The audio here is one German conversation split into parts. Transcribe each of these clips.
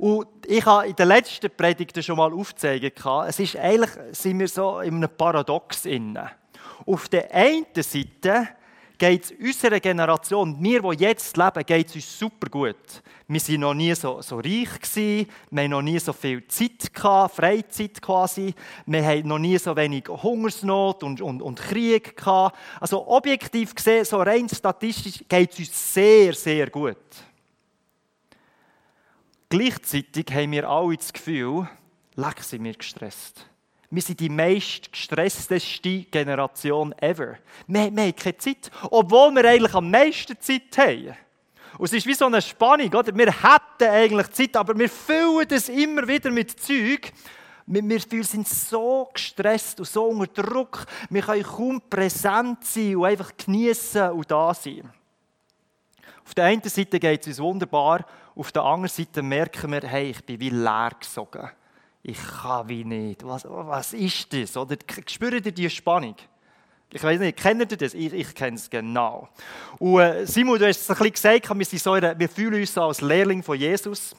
Und ich habe in den letzten Predigten schon mal aufgezeigt, es ist eigentlich, sind wir so in einem Paradox inne. Auf der einen Seite geht es unserer Generation, wir, die jetzt leben, geht es uns super gut. Wir waren noch nie so, so reich, gewesen, wir haben noch nie so viel Zeit, gehabt, Freizeit quasi, wir haben noch nie so wenig Hungersnot und, und, und Krieg. Gehabt. Also objektiv gesehen, so rein statistisch, geht es uns sehr, sehr gut. Gleichzeitig haben wir alle das Gefühl, leck sind wir gestresst. Wir sind die meist gestressteste Generation ever. Wir, haben keine Zeit, obwohl wir eigentlich am meisten Zeit haben. Und es ist wie so eine Spannung, oder? Wir hätten eigentlich Zeit, aber wir füllen das immer wieder mit Zeug. Wir, wir sind so gestresst und so unter Druck. Wir können kaum präsent sein und einfach genießen und da sein. Auf der einen Seite geht es uns wunderbar, auf der anderen Seite merken wir, hey, ich bin wie leer gesogen ich kann wie nicht. Was, was ist das? Oder spürt ihr die Spannung? Ich weiß nicht, kennt ihr das? Ich, ich kenne es genau. Und äh, Simon, du hast es ein bisschen gesagt, wir, sind so eine, wir fühlen uns so als Lehrling von Jesus.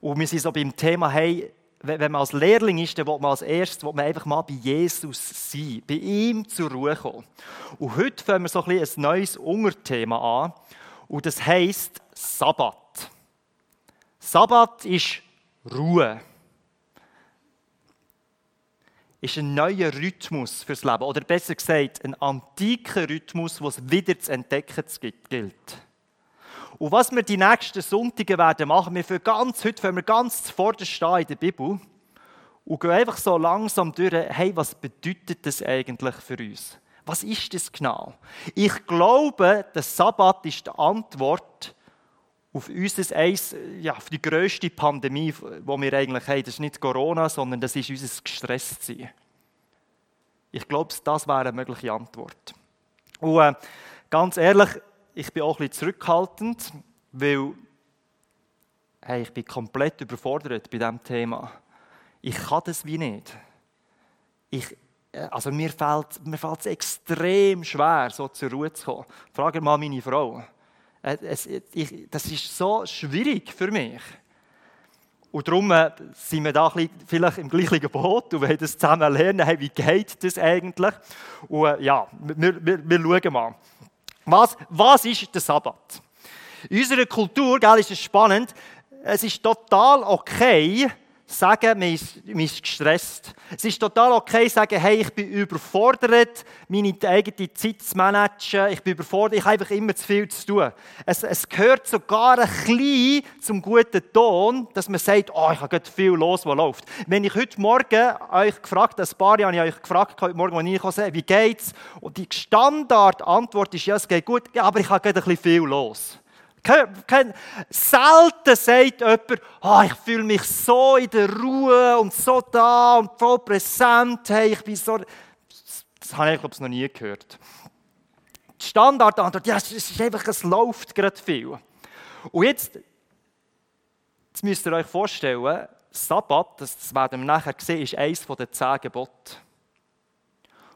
Und wir sind so beim Thema, hey, wenn man als Lehrling ist, dann will man als erstes will man einfach mal bei Jesus sein, bei ihm zur Ruhe kommen. Und heute fangen wir so ein, ein neues Unterthema an. Und das heisst Sabbat. Sabbat ist Ruhe ist ein neuer Rhythmus fürs Leben. Oder besser gesagt, ein antiker Rhythmus, der es wieder zu entdecken gilt. Und was wir die nächsten Sonntage werden machen, wir für ganz, heute fangen wir ganz zuvorderst stehen in der Bibel und gehen einfach so langsam durch, hey, was bedeutet das eigentlich für uns? Was ist das genau? Ich glaube, der Sabbat ist die Antwort auf unser Eis, ja, auf die grösste Pandemie, die wir eigentlich haben. Das ist nicht Corona, sondern das ist unser Gestresstsein. Ich glaube, das wäre eine mögliche Antwort. Und äh, ganz ehrlich, ich bin auch ein bisschen zurückhaltend, weil hey, ich bin komplett überfordert bei diesem Thema. Ich kann das wie nicht. Ich, äh, also mir fällt, mir es extrem schwer, so zur Ruhe zu kommen. Frage mal meine Frau. Äh, es, ich, das ist so schwierig für mich. Und darum äh, sind wir da vielleicht im gleichen Boot und wollen das zusammen lernen, wie geht das eigentlich? Und äh, ja, wir, wir, wir schauen mal. Was, was ist der Sabbat? In unserer Kultur gell, ist es spannend, es ist total okay, sagen, man ist, man ist gestresst. Es ist total okay, sagen, hey, ich bin überfordert, meine eigene Zeit zu managen, ich bin überfordert, ich habe einfach immer zu viel zu tun. Es, es gehört sogar ein bisschen zum guten Ton, dass man sagt, oh, ich habe viel los, was läuft. Wenn ich heute Morgen euch gefragt, ein paar Jahre habe ich euch gefragt, heute Morgen, als ich reinkomme, wie geht's? Und die Standardantwort ist, ja, es geht gut, aber ich habe gerade ein bisschen viel los. Selten sagt jemand, oh, ich fühle mich so in der Ruhe und so da und voll präsent. Hey, ich bin so. Das habe ich, glaube ich, noch nie gehört. Die Standardantwort, ja, es ist einfach, es läuft gerade viel. Und jetzt, jetzt müsst ihr euch vorstellen, Sabbat, das werden wir nachher sehen, ist eines der zehn Gebote.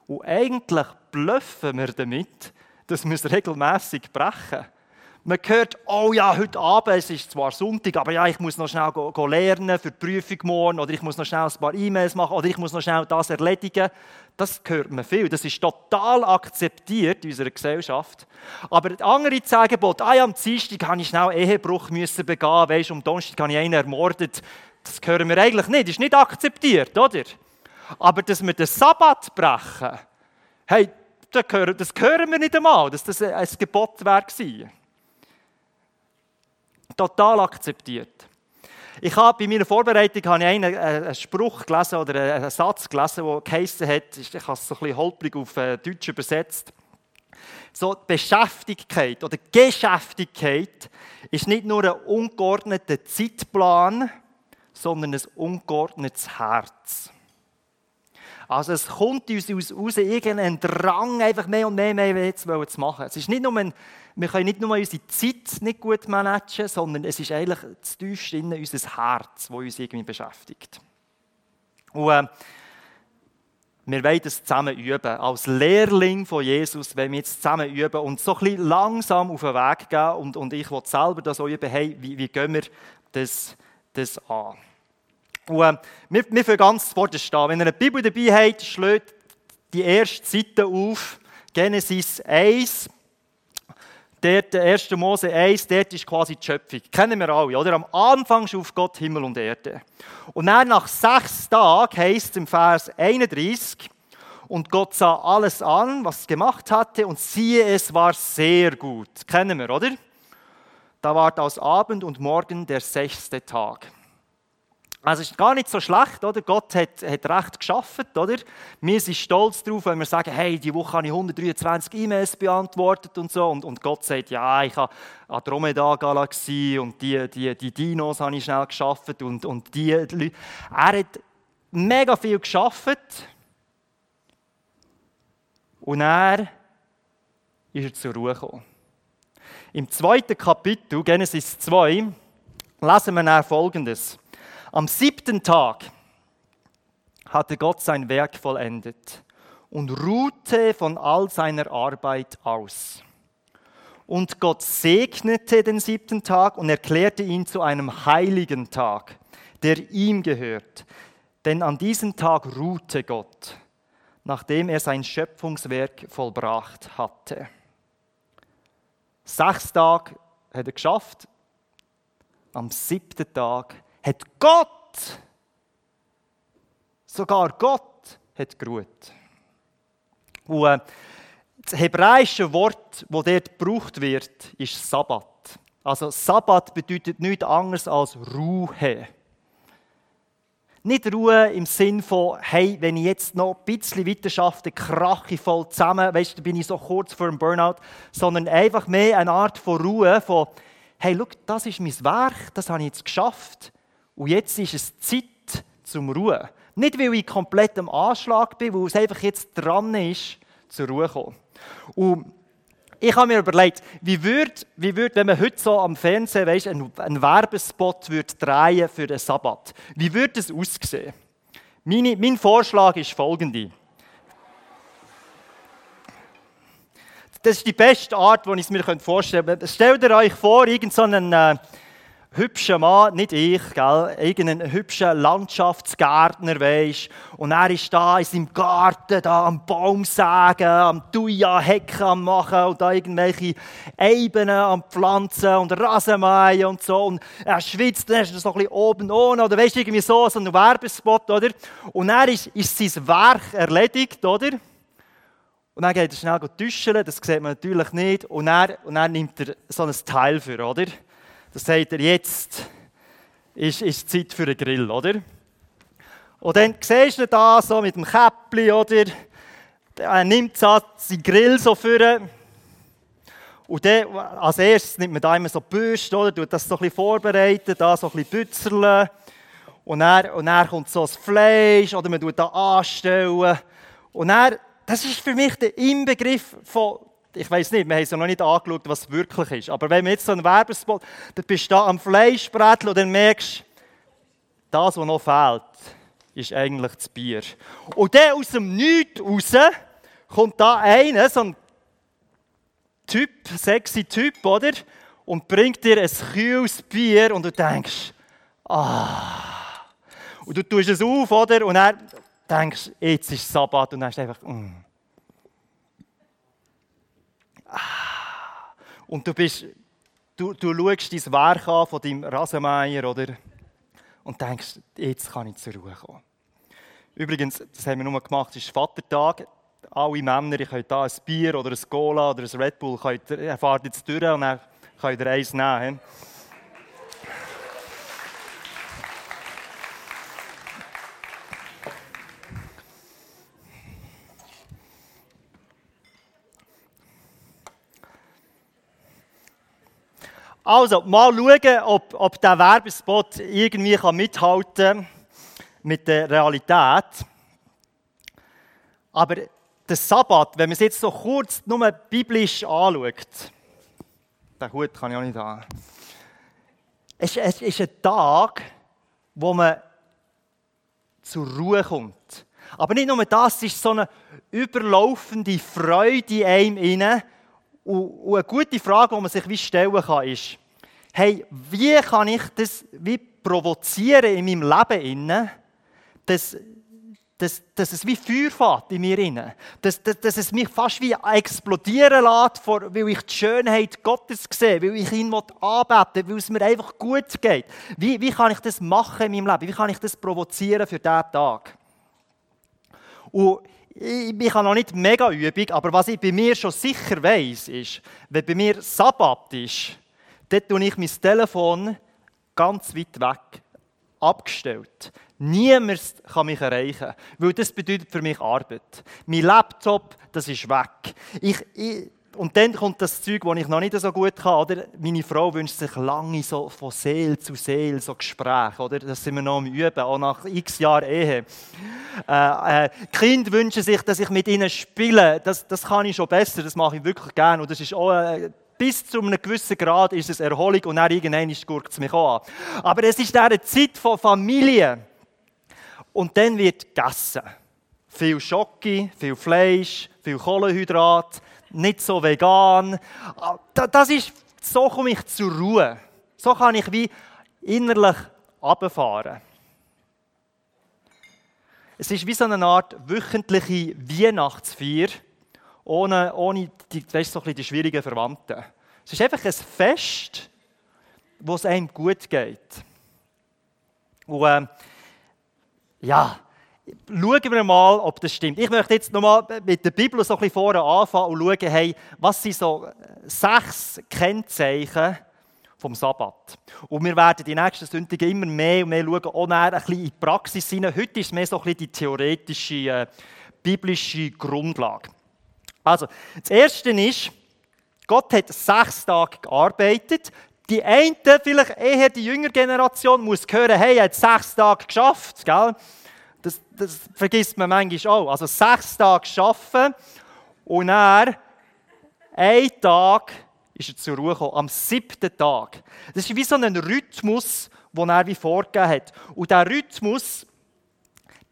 Und eigentlich blöffen wir damit, dass wir es regelmässig brechen. Man hört, oh ja, heute Abend, es ist zwar Sonntag, aber ja, ich muss noch schnell go, go lernen für die Prüfung morgen oder ich muss noch schnell ein paar E-Mails machen oder ich muss noch schnell das erledigen. Das hört man viel. Das ist total akzeptiert in unserer Gesellschaft. Aber andere sagen, ah ja, am Dienstag habe ich schnell Ehebruch müssen begehen, weißt, am Donnerstag habe ich einen ermordet. Das hören wir eigentlich nicht. Das ist nicht akzeptiert, oder? Aber dass wir den Sabbat brechen, hey, das hören wir nicht einmal, dass das ein Gebot wäre total akzeptiert. Ich habe bei meiner Vorbereitung habe ich einen, äh, einen Spruch gelesen oder einen Satz gelesen, der geheissen hat, ich habe es so ein bisschen holprig auf äh, Deutsch übersetzt, so Beschäftigkeit oder Geschäftigkeit ist nicht nur ein ungeordneter Zeitplan, sondern ein ungeordnetes Herz. Also es kommt uns aus, aus irgendein Drang, einfach mehr und mehr, mehr zu machen. Es ist nicht nur ein, wir können nicht nur unsere Zeit nicht gut managen, sondern es ist eigentlich das tiefste in unser Herz, das uns irgendwie beschäftigt. Und äh, wir wollen das zusammen üben. Als Lehrling von Jesus wollen wir jetzt zusammen üben und so ein bisschen langsam auf den Weg gehen. Und, und ich will selber das auch üben, hey, wie, wie gehen wir das das an. Und, äh, wir, wir fangen ganz vor der stehen. Wenn ihr eine Bibel dabei habt, schlägt die erste Seite auf, Genesis 1. Dort, 1. Mose 1, dort ist quasi die Schöpfung. Kennen wir alle, oder? Am Anfang schuf Gott Himmel und Erde. Und dann nach sechs Tagen heißt es im Vers 31, und Gott sah alles an, was es gemacht hatte, und siehe, es war sehr gut. Kennen wir, oder? Da ward aus Abend und Morgen der sechste Tag. Also ist gar nicht so schlecht, oder? Gott hat, hat recht geschafft, oder? Wir sind stolz darauf, wenn wir sagen, hey, die Woche habe ich 123 E-Mails beantwortet und so. Und, und Gott sagt, ja, ich habe Andromeda-Galaxie und die, die, die Dinos habe ich schnell geschafft und, und die Leute. Er hat mega viel geschafft. Und er ist er zur Ruhe gekommen. Im zweiten Kapitel, Genesis 2, lesen wir dann Folgendes. Am siebten Tag hatte Gott sein Werk vollendet und ruhte von all seiner Arbeit aus. Und Gott segnete den siebten Tag und erklärte ihn zu einem heiligen Tag, der ihm gehört. Denn an diesem Tag ruhte Gott, nachdem er sein Schöpfungswerk vollbracht hatte. Sechs Tage hat er geschafft, am siebten Tag hat Gott, sogar Gott, hat geruht. Und äh, das hebräische Wort, das dort gebraucht wird, ist Sabbat. Also Sabbat bedeutet nichts anderes als Ruhe. Nicht Ruhe im Sinn von, hey, wenn ich jetzt noch ein bisschen weiter schaffe, krache ich voll zusammen, weißt du, bin ich so kurz vor dem Burnout, sondern einfach mehr eine Art von Ruhe, von, hey, schau, das ist mein Werk, das habe ich jetzt geschafft. Und jetzt ist es Zeit zum Ruhen. Nicht, weil ich komplett am Anschlag bin, weil es einfach jetzt dran ist, zur Ruhe zu kommen. Und ich habe mir überlegt, wie würde, wie würde wenn man heute so am Fernsehen weißt, einen, einen Werbespot würde drehen für den Sabbat, wie würde das aussehen? Meine, mein Vorschlag ist folgende. Das ist die beste Art, wie ich es mir vorstellen könnte. Stellt euch vor, irgendeinen so äh, hübscher Mann, nicht ich, gell, irgendein hübscher Landschaftsgärtner, weisst, und er ist da in seinem Garten, da am Baum sägen, am Tuja Hecken am machen und da irgendwelche Ebenen am Pflanzen und Rasenmähen und so, und er schwitzt, dann ist er so ein bisschen oben ohne, oder weisst irgendwie so, so ein Werbespot, oder? Und er ist, ist sein Werk erledigt, oder? Und dann geht er schnell duschen, das sieht man natürlich nicht, und dann, und dann nimmt er so ein Teil für, oder? Das sagt er, jetzt ist, ist Zeit für einen Grill, oder? Und dann siehst du da so mit dem Käppli, oder? Er nimmt seinen Grill so vor. Und dann, als erstes nimmt man da immer so Bürste, oder? Tut das so ein bisschen vorbereiten, da so ein bisschen bützerlen. Und dann, und dann kommt so das Fleisch, oder man tut da anstellen. Und dann, das ist für mich der Inbegriff von ich weiß nicht, wir haben es ja noch nicht angeschaut, was wirklich ist. Aber wenn man jetzt so einen Werbespot, dann bist du da am Fleischbrettel und dann merkst das, was noch fehlt, ist eigentlich das Bier. Und dann aus dem Nichts raus kommt da einer, so ein Typ, sexy Typ, oder? Und bringt dir ein kühles Bier und du denkst, ah. Und du tust es auf, oder? Und er denkst, jetzt ist Sabbat und dann du einfach, mm. Und du, bist, du, du schaust dein Werk an von deinem Rasenmeier, oder? Und denkst, jetzt kann ich zur Ruhe kommen. Übrigens, das haben wir nur gemacht, es ist Vatertag. Alle Männer, ich könnt da ein Bier oder ein Cola oder ein Red Bull, könnt, ihr fahrt jetzt durch und dann könnt ihr eins nehmen. Also, mal schauen, ob, ob der Werbespot irgendwie mithalten kann mit der Realität. Aber der Sabbat, wenn man es jetzt so kurz nur biblisch anschaut, den Hut kann ich auch nicht haben. Es, es ist ein Tag, wo man zur Ruhe kommt. Aber nicht nur das, es ist so eine überlaufende Freude in einem inne. Und, eine gute Frage, die man sich wie stellen kann, ist, hey, wie kann ich das wie provozieren in meinem Leben, dass, dass, dass es wie Feuer fährt in mir dass, dass, dass es mich fast wie explodieren lässt, vor, weil ich die Schönheit Gottes sehe, weil ich ihn anbeten will, weil es mir einfach gut geht. Wie, wie kann ich das machen in meinem Leben? Wie kann ich das provozieren für diesen Tag? Und ich, habe noch nicht mega Übung, aber was ich bei mir schon sicher weiß, ist, wenn bei mir Sabbat ist, dann tue ich mein Telefon ganz weit weg abgestellt. Niemand kann mich erreichen, weil das bedeutet für mich Arbeit. Mein Laptop, das ist weg. Ich, ich, und dann kommt das Zeug, das ich noch nicht so gut kann. Oder? Meine Frau wünscht sich lange so von Seele zu Seele so Gespräche. Oder? Das sind wir noch am Üben, auch nach x Jahren Ehe. Äh, äh, Kinder wünschen sich, dass ich mit ihnen spiele. Das, das kann ich schon besser, das mache ich wirklich gerne. Und das ist auch äh, bis zu einem gewissen Grad ist es Erholung und dann irgendwann guckt es mich auch an. Aber es ist eine Zeit von Familie. Und dann wird gegessen. Viel Schocke, viel Fleisch, viel Kohlenhydrat, nicht so vegan. Das ist, so komme ich zur Ruhe. So kann ich wie innerlich runterfahren. Es ist wie so eine Art wöchentliche Weihnachtsfeier, ohne, ohne die, weißt, so ein die schwierigen Verwandten. Es ist einfach ein Fest, wo es einem gut geht. Und äh, ja, schauen wir mal, ob das stimmt. Ich möchte jetzt nochmal mit der Bibel so ein bisschen vorne anfangen und schauen, hey, was sind so sechs Kennzeichen vom Sabbat. Und wir werden die nächsten Sündigen immer mehr und mehr schauen, auch näher ein bisschen in die Praxis hinein. Heute ist es mehr so ein bisschen die theoretische, äh, biblische Grundlage. Also, das Erste ist, Gott hat sechs Tage gearbeitet. Die eine, vielleicht eher die jüngere Generation, muss hören, hey, er hat sechs Tage geschafft. Gell? Das, das vergisst man manchmal auch. Also sechs Tage arbeiten und er, ein Tag ist er zur Ruhe gekommen, am siebten Tag. Das ist wie so ein Rhythmus, den er wie vorgegeben hat. Und dieser Rhythmus,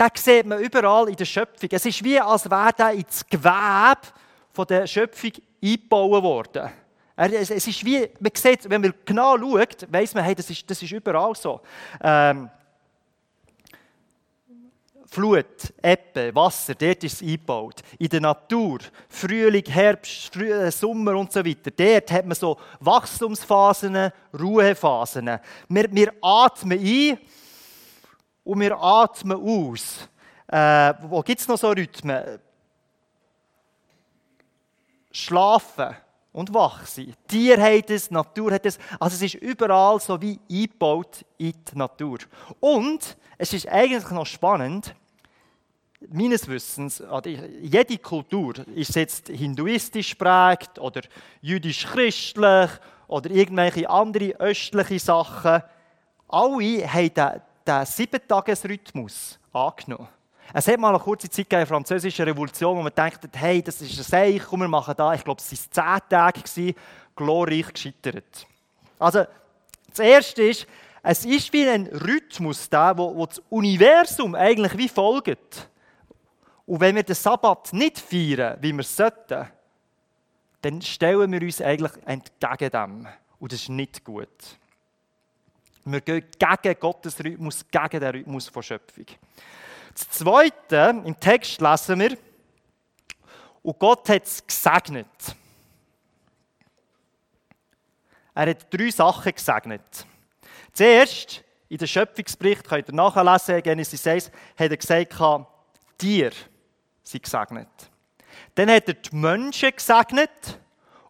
den sieht man überall in der Schöpfung. Es ist wie, als wäre er ins Gewebe der Schöpfung eingebaut worden. Es ist wie, man sieht, wenn man genau schaut, weiß man, hey, das ist, das ist überall so. Ähm, Flut, Ebbe, Wasser, dort ist es eingebaut. In der Natur, Frühling, Herbst, äh, Sommer und so weiter, dort hat man so Wachstumsphasen, Ruhephasen. Wir, wir atmen ein und wir atmen aus. Äh, wo gibt es noch so Rhythmen? Schlafen und wach sein. Tier hat es, Natur hat es. Also es ist überall so wie eingebaut in die Natur. Und es ist eigentlich noch spannend, meines Wissens, jede Kultur, ist jetzt hinduistisch prägt oder jüdisch-christlich oder irgendwelche andere östliche Sachen, alle haben den, den Sieben-Tages-Rhythmus angenommen. Es hat mal eine kurze Zeit gegeben, französischen Revolution, wo man dachte, hey, das ist ein Seich, komm, wir machen da, ich glaube, es waren zehn Tage, glorreich gescheitert. Also, das Erste ist, es ist wie ein Rhythmus da, wo, wo das Universum eigentlich wie folgt. Und wenn wir den Sabbat nicht feiern, wie wir sollten, dann stellen wir uns eigentlich entgegen dem. Und das ist nicht gut. Wir gehen gegen Gottes Rhythmus, gegen den Rhythmus der Schöpfung. Das Zweite, im Text lesen wir, und Gott hat es gesegnet. Er hat drei Sachen gesegnet. Zuerst, in dem Schöpfungsbericht, könnt ihr nachlesen, Genesis 6, hat er gesagt, Tier sind gesegnet. Dann hat er die Menschen gesegnet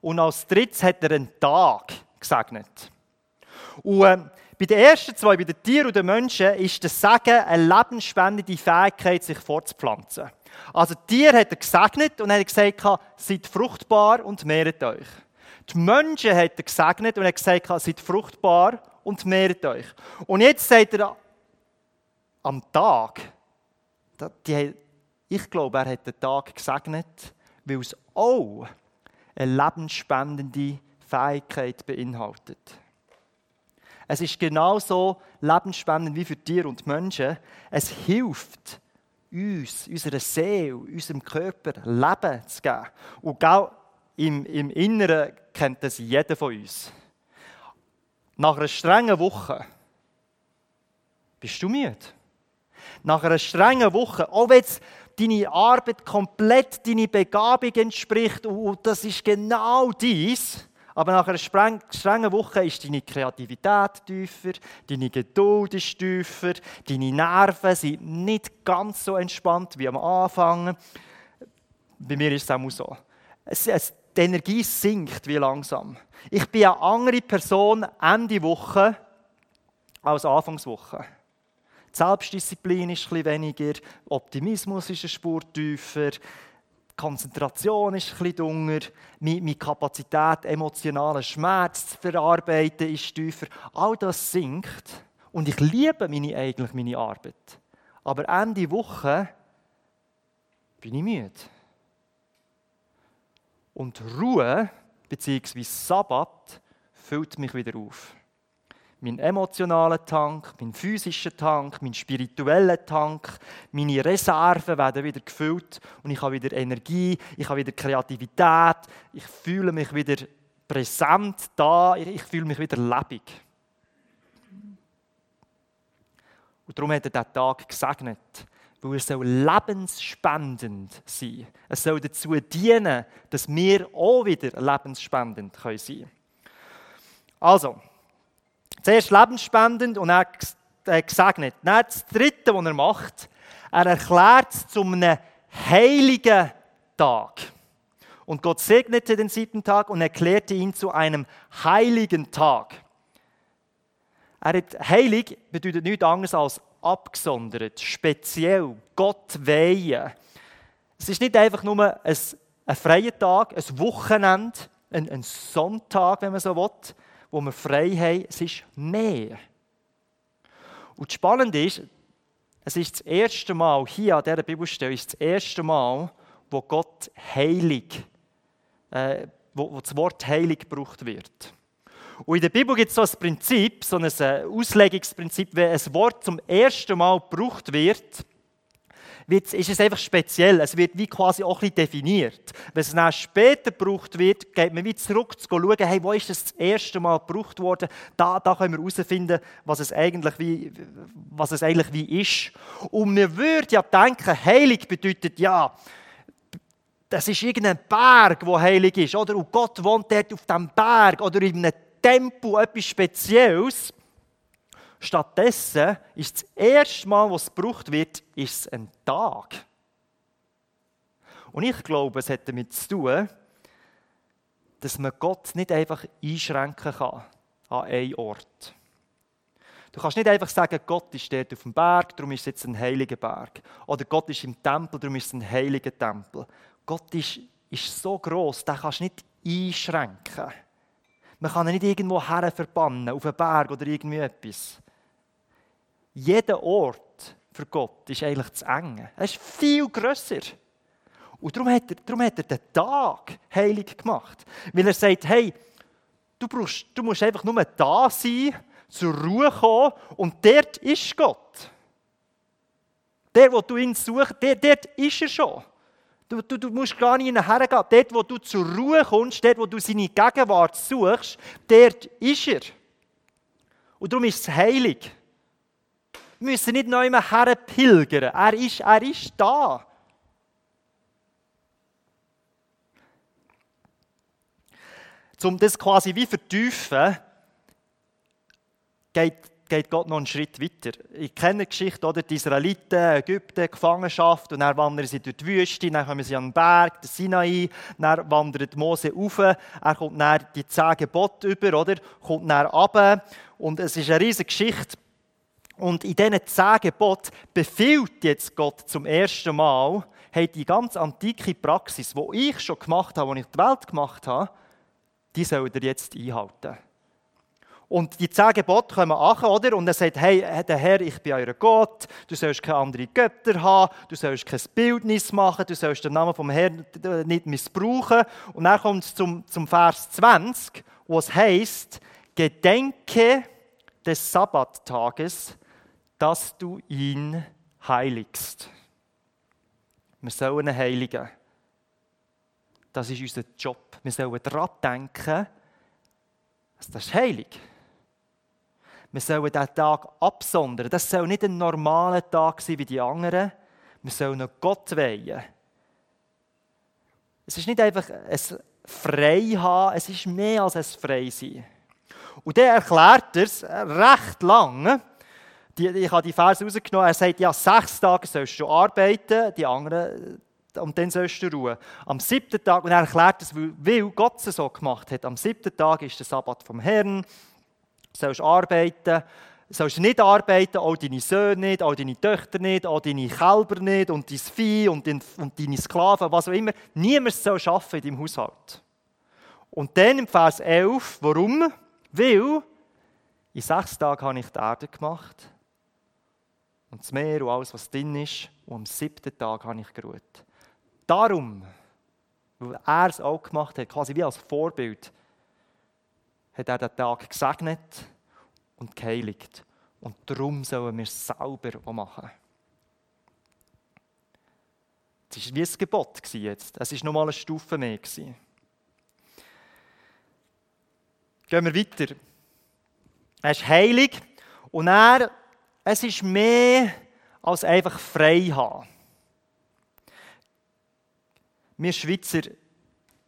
und als drittes hat er einen Tag gesegnet. Und äh, bei den ersten zwei, bei den Tieren und den Menschen, ist das Segen eine lebensspendende Fähigkeit, sich fortzupflanzen. Also die Tiere hat er gesegnet und hat gesagt, seid fruchtbar und mehret euch. Die Menschen hat er gesegnet und hat gesagt, seid fruchtbar und mehret euch. Und jetzt sagt er am Tag, die ich glaube, er hat den Tag gesegnet, weil es auch eine lebensspendende Fähigkeit beinhaltet. Es ist genauso lebensspendend wie für Tiere und Menschen. Es hilft uns, unserer Seele, unserem Körper Leben zu geben. Und auch im, im Inneren kennt das jeder von uns. Nach einer strengen Woche Bist du müde? Nach einer strengen Woche, auch wenn deine Arbeit komplett deine Begabung entspricht und das ist genau dies, aber nach einer strengen Woche ist deine Kreativität tiefer, deine Geduld ist tiefer, deine Nerven sind nicht ganz so entspannt wie am Anfang. Bei mir ist es auch so. Es, es, die Energie sinkt wie langsam. Ich bin eine andere Person Ende Woche als Anfangswoche. Die Selbstdisziplin ist etwas weniger, Optimismus ist eine Spur tiefer, Konzentration ist bisschen dunger, meine Kapazität, emotionalen Schmerz zu verarbeiten, ist tiefer. All das sinkt und ich liebe meine, eigentlich meine Arbeit. Aber Ende Woche bin ich müde. Und Ruhe bzw. Sabbat füllt mich wieder auf mein emotionaler Tank, mein physischer Tank, mein spiritueller Tank, meine Reserven werden wieder gefüllt und ich habe wieder Energie, ich habe wieder Kreativität, ich fühle mich wieder präsent da, ich fühle mich wieder lebendig. Und darum hat er diesen Tag gesegnet, weil er soll lebensspendend sein. Es soll dazu dienen, dass wir auch wieder lebensspendend sein können. Also, Zuerst lebensspendend und dann gesegnet. Dann das Dritte, was er macht, er erklärt es zu einem heiligen Tag. Und Gott segnete den siebten Tag und erklärte ihn zu einem heiligen Tag. Er hat, heilig bedeutet nichts anderes als abgesondert, speziell, Gott weihen. Es ist nicht einfach nur ein, ein freier Tag, ein Wochenende, ein, ein Sonntag, wenn man so will, wo wir frei haben, es ist mehr. Und spannend ist, es ist das erste Mal, hier an dieser Bibelstelle, ist das erste Mal, wo Gott heilig, äh, wo, wo das Wort heilig gebraucht wird. Und in der Bibel gibt es so ein Prinzip, so ein äh, Auslegungsprinzip, wenn ein Wort zum ersten Mal gebraucht wird, ist es einfach speziell. Es wird wie quasi auch ein definiert. Wenn es dann später gebraucht wird, geht man wie zurück zu schauen, hey, wo ist das das erste Mal gebraucht worden? Da, da können wir herausfinden, was es eigentlich wie, was es eigentlich wie ist. Und man würde ja denken, heilig bedeutet ja, das ist irgendein Berg, wo heilig ist, oder? Und Gott wohnt dort auf dem Berg oder in einem Tempel, etwas Spezielles. Stattdessen ist das erste Mal, was gebraucht wird, ist ein Tag. Und ich glaube, es hat damit zu tun, dass man Gott nicht einfach einschränken kann an einen Ort. Du kannst nicht einfach sagen, Gott ist dort auf dem Berg, darum ist es jetzt ein heiliger Berg. Oder Gott ist im Tempel, darum ist es ein heiliger Tempel. Gott ist, ist so groß, den kannst du nicht einschränken. Man kann ihn nicht irgendwo her verbannen, auf einen Berg oder irgendwie etwas jeder Ort für Gott ist eigentlich zu eng. Er ist viel grösser. Und darum hat, er, darum hat er den Tag heilig gemacht. Weil er sagt, hey, du, brauchst, du musst einfach nur da sein, zur Ruhe kommen und dort ist Gott. Der, wo du ihn suchst, der, dort ist er schon. Du, du, du musst gar nicht hergehen. Dort, wo du zur Ruhe kommst, dort, wo du seine Gegenwart suchst, dort ist er. Und darum ist es heilig. Müssen nicht neu mehr pilgern. Er ist, er ist da. Um das quasi wie vertiefen, geht, geht Gott noch einen Schritt weiter. Ich kenne die Geschichte, oder? die Israeliten, Ägypten, Gefangenschaft, und dann wandern sie durch die Wüste, dann kommen sie an den Berg, den Sinai, dann wandert Mose rauf, er kommt dann die zehn Gebote über, oder? kommt dann runter, und es ist eine riesige Geschichte, und in diesen zehn Geboten befiehlt jetzt Gott zum ersten Mal, hey, die ganz antike Praxis, die ich schon gemacht habe, die ich die Welt gemacht habe, die soll ihr jetzt einhalten. Und die zehn Gebote kommen an, oder? Und er sagt, hey, der Herr, ich bin euer Gott, du sollst keine anderen Götter haben, du sollst kein Bildnis machen, du sollst den Namen vom Herrn nicht missbrauchen. Und dann kommt es zum, zum Vers 20, wo es heißt, Gedenke des Sabbattages, dass du ihn heiligst. Wir sollen ihn heiligen. Das ist unser Job. Wir sollen daran denken, dass das ist heilig. Wir sollen diesen Tag absondern. Das soll nicht ein normaler Tag sein wie die anderen. Wir sollen Gott weihen. Es ist nicht einfach ein Frei haben, es ist mehr als ein Frei sein. Und der erklärt es recht lang. Ich habe die Verse rausgenommen. Er sagt, ja, sechs Tage sollst du arbeiten, die anderen, und dann sollst du ruhen. Am siebten Tag, und er erklärt es, weil Gott es so gemacht hat, am siebten Tag ist der Sabbat vom Herrn, sollst arbeiten, sollst nicht arbeiten, auch deine Söhne nicht, auch deine Töchter nicht, auch deine Kälber nicht und dein Vieh und, deine Sklaven, was auch immer. Niemand soll arbeiten in deinem Haushalt. Und dann im Vers 11, warum? Weil in sechs Tagen habe ich die Erde gemacht und das Meer und alles, was drin ist, und am siebten Tag habe ich geruht. Darum, weil er es auch gemacht hat, quasi wie als Vorbild, hat er den Tag gesegnet und geheiligt. Und darum sollen wir es selber machen. Es war wie ein Gebot jetzt. Es war nochmal eine Stufe mehr. Gehen wir weiter. Er ist heilig und er, es ist mehr als einfach frei haben. Wir Schweizer,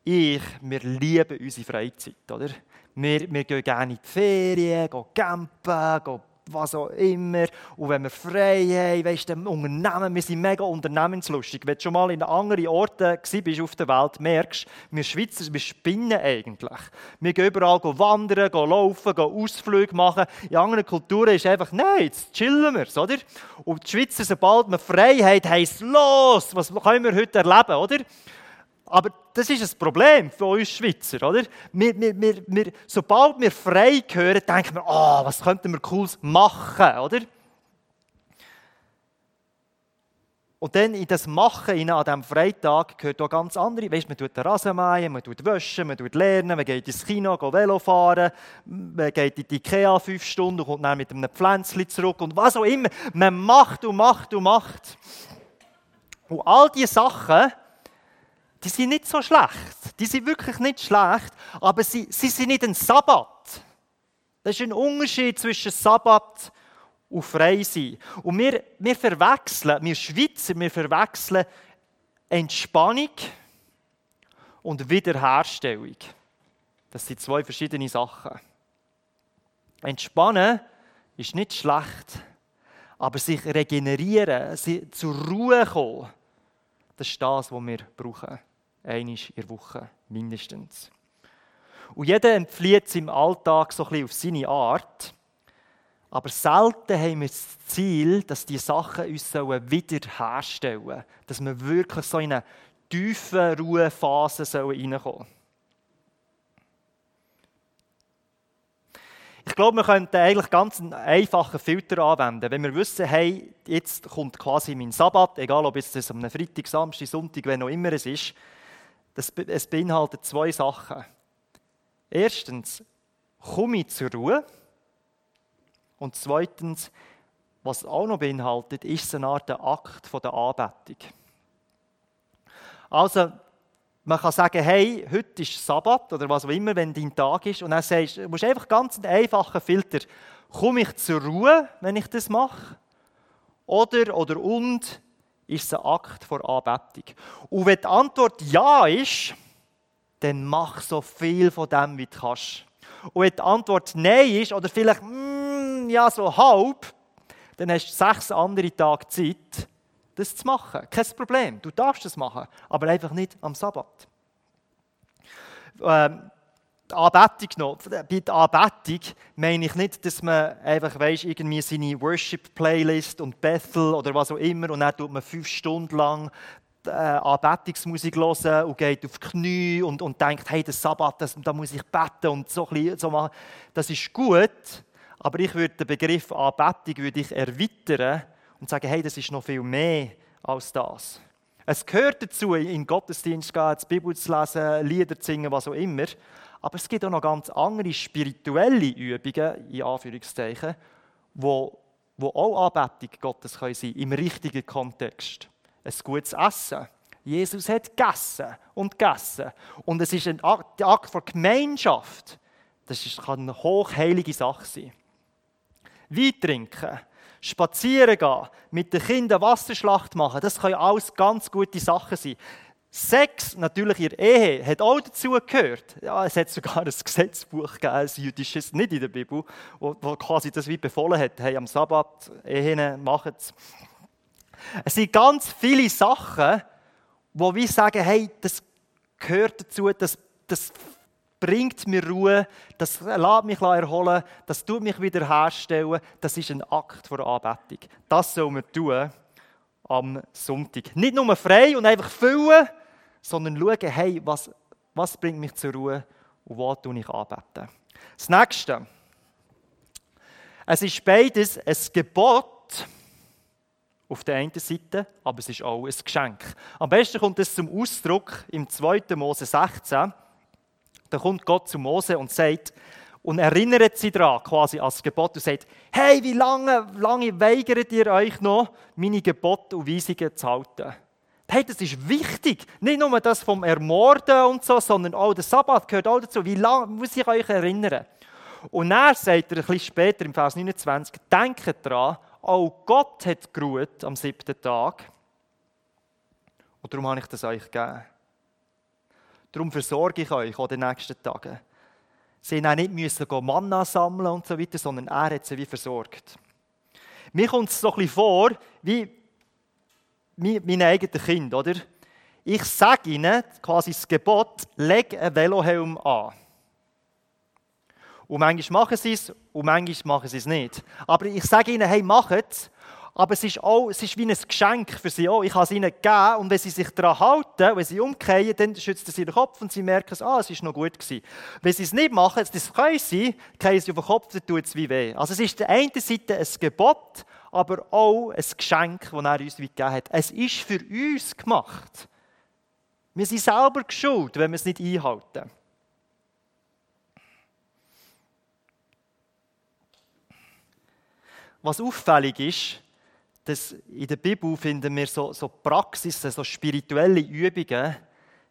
ich, wir lieben unsere Freizeit, oder? Wir, wir gehen gerne in die Ferien, gehen campen, gehen was auch immer. Und wenn wir frei haben, weißt du, Unternehmen, wir sind mega unternehmenslustig. Wenn du schon mal in anderen Orten bist auf der Welt, merkst du, wir Schweizer, wir spinnen eigentlich. Wir gehen überall wandern, gehen laufen, gehen Ausflüge machen. In anderen Kulturen ist einfach, nein, jetzt chillen wir, oder? Und die Schweizer, sobald wir Freiheit heisst, los, was können wir heute erleben, oder? Aber das ist ein Problem für uns Schweizer, oder? Wir, wir, wir, wir, sobald wir frei hören, denken wir, oh, was könnten wir Cooles machen, oder? Und dann in das Machen an diesem Freitag gehört auch ganz andere. Weißt, man tut den man tut waschen, man tut lernen, man geht ins Kino, geht Velo fahren, man geht in die Ikea fünf Stunden und kommt dann mit einem Pflänzchen zurück und was auch immer. Man macht und macht und macht. Und all diese Sachen die sind nicht so schlecht. Die sind wirklich nicht schlecht, aber sie, sie sind nicht ein Sabbat. Das ist ein Unterschied zwischen Sabbat und Freisein. Und wir, wir verwechseln, wir Schweizer, wir verwechseln Entspannung und Wiederherstellung. Das sind zwei verschiedene Sachen. Entspannen ist nicht schlecht, aber sich regenerieren, zur Ruhe kommen, das ist das, was wir brauchen. Einmal in der Woche mindestens. Und jeder entflieht es im Alltag so ein bisschen auf seine Art. Aber selten haben wir das Ziel, dass die Sachen uns wiederherstellen sollen. Dass wir wirklich so in eine tiefe Ruhephase reinkommen sollen. Ich glaube, wir könnten eigentlich ganz einen einfachen Filter anwenden. Wenn wir wissen, hey, jetzt kommt quasi mein Sabbat, egal ob es am Freitag, Samstag, Sonntag, wenn auch immer es ist, das, es beinhaltet zwei Sachen. Erstens, komme ich zur Ruhe. Und zweitens, was auch noch beinhaltet, ist eine Art Akt der Anbetung. Also, man kann sagen, hey, heute ist Sabbat oder was auch immer, wenn dein Tag ist. Und dann sagst du, musst einfach ganz einen einfachen Filter. Komme ich zur Ruhe, wenn ich das mache? Oder, oder und, ist es ein Akt vor Anbetung. Und wenn die Antwort Ja ist, dann mach so viel von dem, wie du kannst. Und wenn die Antwort Nein ist, oder vielleicht mm, ja, so halb, dann hast du sechs andere Tage Zeit, das zu machen. Kein Problem, du darfst das machen, aber einfach nicht am Sabbat. Ähm, die Anbetung noch. Bei der Anbetung meine ich nicht, dass man einfach weiss, irgendwie seine Worship-Playlist und Bethel oder was auch immer und dann tut man fünf Stunden lang äh, Anbetungsmusik hören und geht auf die Knie und, und denkt, hey, das Sabbat, das, da muss ich beten und so, so machen. Das ist gut, aber ich würde den Begriff Anbetung würde ich erweitern und sagen, hey, das ist noch viel mehr als das. Es gehört dazu, in den Gottesdienst zu gehen, die Bibel zu lesen, Lieder zu singen, was auch immer. Aber es gibt auch noch ganz andere spirituelle Übungen, in Anführungszeichen, wo, wo auch Anbetung Gottes können sein im richtigen Kontext. Ein gutes Essen. Jesus hat gegessen und gegessen. Und es ist ein Akt, der Akt von Gemeinschaft. Das kann eine hochheilige Sache sein. Wein trinken, spazieren gehen, mit den Kindern Wasserschlacht machen, das können alles ganz gute Sachen sein. Sex, natürlich der Ehe, hat auch dazu gehört. Ja, es hat sogar ein Gesetzbuch gegeben, ein jüdisches, nicht in der Bibel, wo, quasi das wie befohlen hat. Hey, am Sabbat, Ehen, machen es. Es sind ganz viele Sachen, wo wir sagen, hey, das gehört dazu, das, das bringt mir Ruhe, das lässt mich erholen, das tut mich wiederherstellen. Das ist ein Akt der Anbetung. Das soll man tun am Sonntag. Nicht nur frei und einfach füllen, sondern schauen, hey, was, was bringt mich zur Ruhe und wo tue ich anbeten. Das nächste. Es ist beides ein Gebot auf der einen Seite, aber es ist auch ein Geschenk. Am besten kommt es zum Ausdruck im 2. Mose 16. Da kommt Gott zu Mose und sagt, und erinnert sie daran, quasi als Gebot, und sagt, hey, wie lange, lange weigert ihr euch noch, meine Gebote und Weisungen zu halten? Hey, das ist wichtig. Nicht nur das vom Ermorden und so, sondern auch der Sabbat gehört auch dazu. Wie lange muss ich euch erinnern? Und er sagt er ein bisschen später im Vers 29, denkt daran, auch Gott hat geruht am siebten Tag. Und darum habe ich das euch gegeben. Darum versorge ich euch auch den nächsten Tagen. Sie mussten nicht müssen Manna sammeln und so weiter, sondern er hat sie wie versorgt. Mir kommt es so ein bisschen vor, wie meine eigenen Kinder, oder? Ich sage ihnen quasi das Gebot, leg einen Velohelm an. Und manchmal machen sie es und manchmal machen sie es nicht. Aber ich sage ihnen, hey, mach es. Aber es ist, auch, es ist wie ein Geschenk für sie auch. Ich habe es ihnen gegeben und wenn sie sich daran halten, wenn sie umkehren, dann schützt es ihren Kopf und sie merken, ah, es ist noch gut gewesen. Wenn sie es nicht machen, das können sie, kehren sie auf den Kopf, dann tut es wie weh. Also es ist der einen Seite ein Gebot, aber auch ein Geschenk, das er uns gegeben hat. Es ist für uns gemacht. Wir sind selber geschuld, wenn wir es nicht einhalten. Was auffällig ist, dass in der Bibel finden wir so, so Praxisen, so spirituelle Übungen,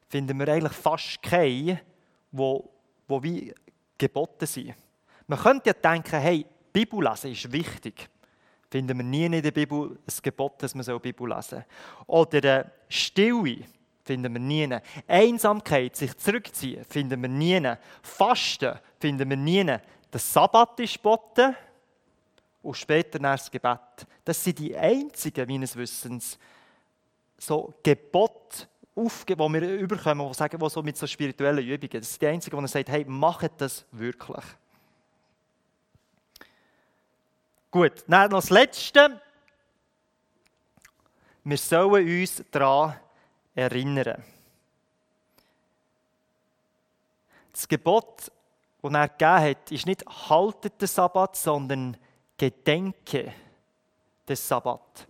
finden wir eigentlich fast keine, wo, wo wie geboten sind. Man könnte ja denken, hey, Bibel lesen ist wichtig finden wir nie in der Bibel ein Gebot, dass man so Bibel lesen soll. Oder Stille finden wir nie. Einsamkeit, sich zurückziehen, finden wir nie. Fasten finden wir nie. Der Sabbat ist geboten und später das Gebet. Das sind die einzigen, meines Wissens, so Gebote, die wir überkommen, die sagen, die so mit so spirituellen Übungen, das sind die einzigen, die sagen, hey, macht das wirklich. Gut, dann noch das Letzte. Wir sollen uns daran erinnern. Das Gebot, das er gegeben hat, ist nicht haltet den Sabbat, sondern gedenke des Sabbat.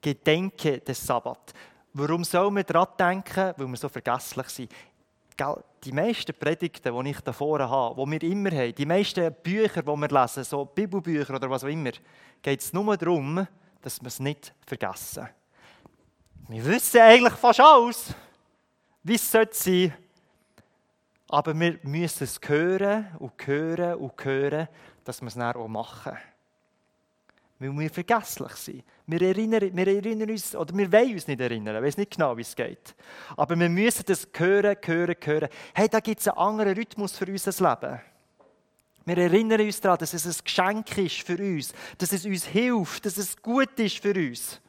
Gedenke des Sabbat. Warum soll man daran denken? Weil wir so vergesslich sind die meisten Predigten, die ich da vorne habe, die wir immer haben, die meisten Bücher, die wir lesen, so Bibelbücher oder was auch immer, geht es nur darum, dass wir es nicht vergessen. Wir wissen eigentlich fast alles, wie es sein sollte. Aber wir müssen es hören und hören und hören, dass wir es dann auch machen weil wir vergesslich sind. Wir erinnern, wir erinnern uns, oder wir wollen uns nicht erinnern, ich weiß nicht genau, wie es geht. Aber wir müssen das hören, hören, hören. Hey, da gibt es einen anderen Rhythmus für unser Leben. Wir erinnern uns daran, dass es ein Geschenk ist für uns, dass es uns hilft, dass es gut ist für uns.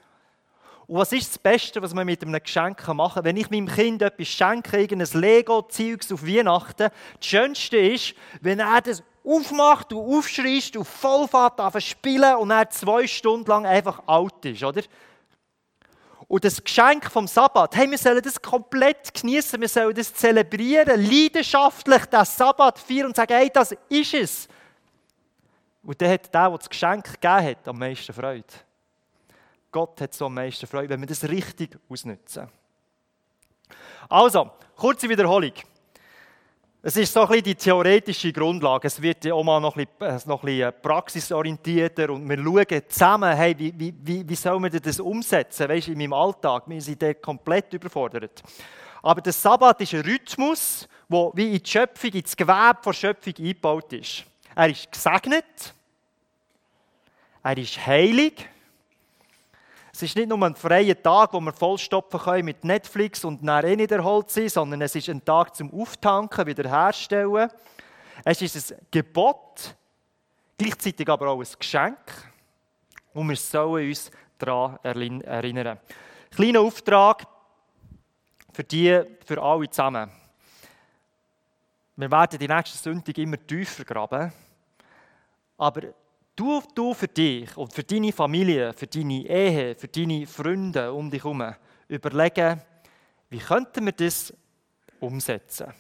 Und was ist das Beste, was man mit einem Geschenk machen kann? Wenn ich meinem Kind etwas schenke, irgendein Lego-Zeugs auf Weihnachten, das Schönste ist, wenn er das aufmacht und aufschreist und Vollfahrt auf spielen und er zwei Stunden lang einfach alt ist, oder? Und das Geschenk vom Sabbat, hey, wir sollen das komplett genießen, wir sollen das zelebrieren, leidenschaftlich das Sabbat feiern und sagen, hey, das ist es. Und dann hat der, der das Geschenk gegeben hat, am meisten Freude. Gott hat so am meisten Freude, wenn wir das richtig ausnutzen. Also, kurze Wiederholung. Es ist so ein bisschen die theoretische Grundlage. Es wird ja auch mal noch ein bisschen, äh, noch ein bisschen praxisorientierter und wir schauen zusammen, hey, wie, wie, wie soll man das umsetzen, weißt, in meinem Alltag. Wir sind da komplett überfordert. Aber der Sabbat ist ein Rhythmus, der wie in die Schöpfung, ins Gewebe der Schöpfung eingebaut ist. Er ist gesegnet Er ist heilig. Es ist nicht nur ein freier Tag, wo wir vollstopfen können mit Netflix und dann eh nicht erholt sein, sondern es ist ein Tag zum Auftanken, wiederherstellen. Es ist ein Gebot, gleichzeitig aber auch ein Geschenk. Und wir sollen uns daran erinnern. Kleiner Auftrag für die, für alle zusammen. Wir werden die nächste Sündig immer tiefer graben. Aber du, du für dich und für deine Familie, für deine Ehe, für deine Freunde um dich herum überlegen, wie könnten wir das umsetzen?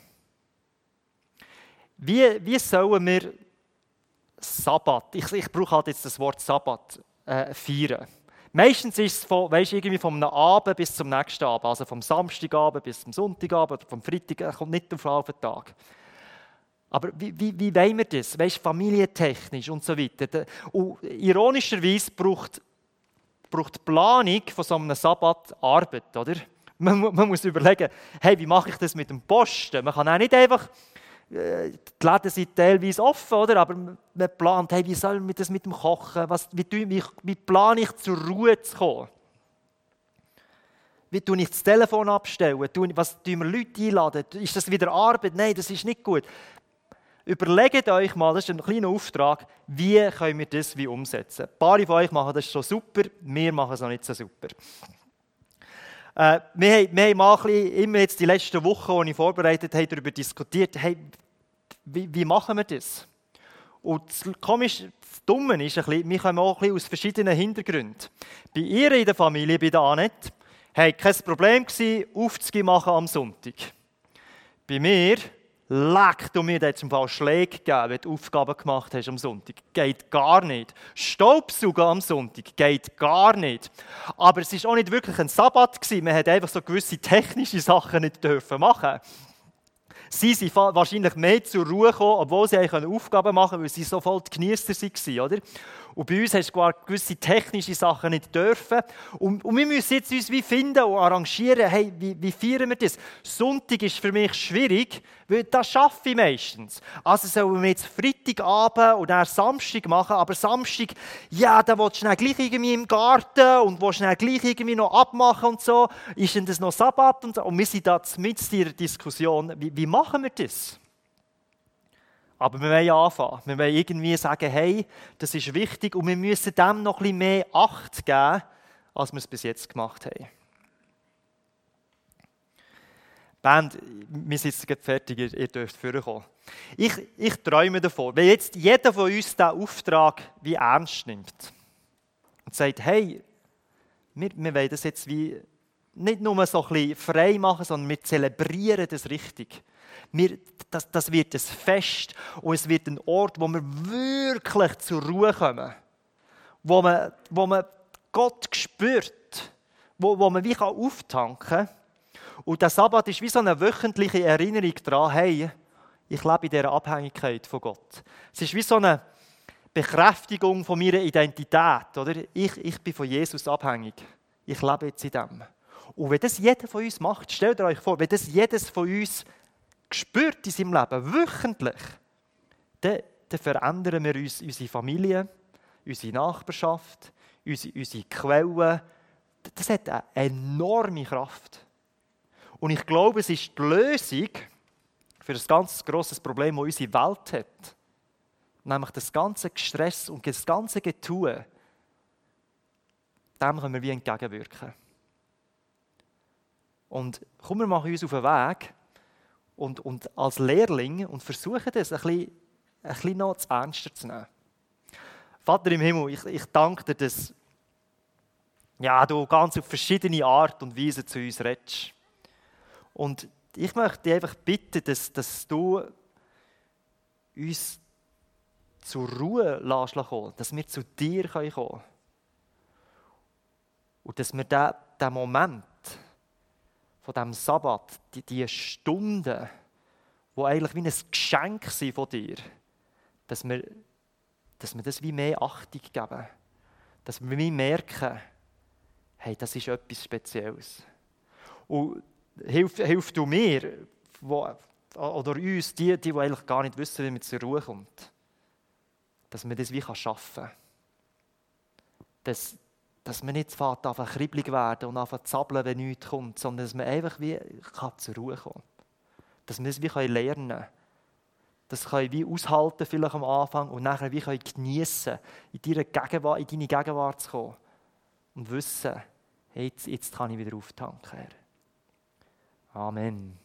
Wie, wie sollen wir Sabbat, ich, ich brauche halt jetzt das Wort Sabbat, äh, feiern? Meistens ist es von, weißt, irgendwie vom Abend bis zum nächsten Abend, also vom Samstagabend bis zum Sonntagabend vom Freitag, kommt nicht auf den Tag. Aber wie, wie, wie wollen wir das? Weißt, familientechnisch und so weiter. Und ironischerweise braucht, braucht die Planung von so einem Sabbat Arbeit, oder? Man, man, muss überlegen, hey, wie mache ich das mit dem Posten? Man kann auch nicht einfach, äh, die Läden sind teilweise offen, oder? aber man plant, hey, wie soll man das mit dem Kochen, Was, wie, wie, wie plane ich zur Ruhe zu kommen? Wie tue ich das Telefon abstellen? Was tun wir Leute einladen? Ist das wieder Arbeit? Nein, das ist nicht gut. Überlegt euch mal, das ist ein kleiner Auftrag, wie können wir das wie umsetzen. Ein paar von euch machen das schon super, wir machen es noch nicht so super. Äh, wir, haben, wir haben mal bisschen, immer jetzt die letzten Wochen, die ich vorbereitet habe, darüber diskutiert, hey, wie, wie machen wir das? Und das Komische, das Dumme ist, ein bisschen, wir kommen auch ein bisschen aus verschiedenen Hintergründen. Bei ihr in der Familie, bei der Annette, hey, kein Problem gewesen, Aufzüge machen am Sonntag. Bei mir Leck, du mir jetzt im Fall Schläge gegeben, wenn du Aufgaben gemacht hast am Sonntag. Geht gar nicht. Staubsaugen am Sonntag geht gar nicht. Aber es war auch nicht wirklich ein Sabbat. Man hat einfach so gewisse technische Sachen nicht dürfen machen Sie sind wahrscheinlich mehr zur Ruhe gekommen, obwohl sie Aufgaben machen konnten, weil sie so voll die Genießer waren. Oder? Und bei uns hast du gewisse technische Sachen nicht dürfen. Und, und wir müssen jetzt uns wie finden und arrangieren, hey, wie, wie feiern wir das? Sonntag ist für mich schwierig, weil das schaffe ich meistens. Also sollen wir jetzt Freitagabend und dann Samstag machen, aber Samstag, ja, da willst du schnell gleich irgendwie im Garten und willst schnell gleich irgendwie noch abmachen und so. Ist denn das noch Sabbat und so? Und wir sind da mit in der Diskussion, wie, wie machen wir das? Aber wir wollen anfangen. Wir wollen irgendwie sagen, hey, das ist wichtig und wir müssen dem noch ein bisschen mehr Acht geben, als wir es bis jetzt gemacht haben. Band, wir sind jetzt fertig, ihr, dürft vorkommen. Ich, ich träume davon, wenn jetzt jeder von uns diesen Auftrag wie ernst nimmt und sagt, hey, wir, wir wollen das jetzt wie nicht nur so ein bisschen frei machen, sondern wir zelebrieren das richtig. Wir, das, das wird ein Fest und es wird ein Ort, wo wir wirklich zur Ruhe kommen. Wo man, wo man Gott spürt. Wo, wo man wie auftanken kann. Und der Sabbat ist wie so eine wöchentliche Erinnerung daran, hey, ich lebe in dieser Abhängigkeit von Gott. Es ist wie so eine Bekräftigung von meiner Identität. Oder? Ich, ich bin von Jesus abhängig. Ich lebe jetzt in dem. Und wenn das jeder von uns macht, stellt euch vor, wenn das jedes von uns spürt in seinem Leben, wöchentlich, dann, dann verändern wir uns, unsere Familie, unsere Nachbarschaft, unsere, unsere Quellen. Das hat eine enorme Kraft. Und ich glaube, es ist die Lösung für das ganz großes Problem, das unsere Welt hat. Nämlich das ganze Stress und das ganze Getue. Dem können wir wie entgegenwirken. Und kommen wir machen uns auf den Weg, und, und als Lehrling und versuche das ein bisschen, ein bisschen noch zu ernster zu nehmen. Vater im Himmel, ich, ich danke dir, dass ja, du ganz auf verschiedene Art und Weise zu uns redest. Und ich möchte dich einfach bitten, dass, dass du uns zur Ruhe lässt kommen, dass wir zu dir kommen können. Und dass wir diesen Moment, von diesem Sabbat, die, die Stunden, die eigentlich wie ein Geschenk sind von dir, dass wir, dass wir das wie mehr Achtung geben. Dass wir wie merken, hey, das ist etwas Spezielles. Und hilf, hilf du mir, wo, oder uns, die, die, die eigentlich gar nicht wissen, wie man zur Ruhe kommt, dass wir das wie schaffen kann. dass, dass man nicht fährt, einfach kribbelig werden und einfach zappeln, wenn nichts kommt, sondern dass man einfach wie kann zur Ruhe kommen Dass wir es wie lernen können. Das können wir aushalten, vielleicht am Anfang, und nachher wie können geniessen, in deine Gegenwart, in deine Gegenwart zu kommen und wissen, jetzt, jetzt kann ich wieder auftanken. Amen.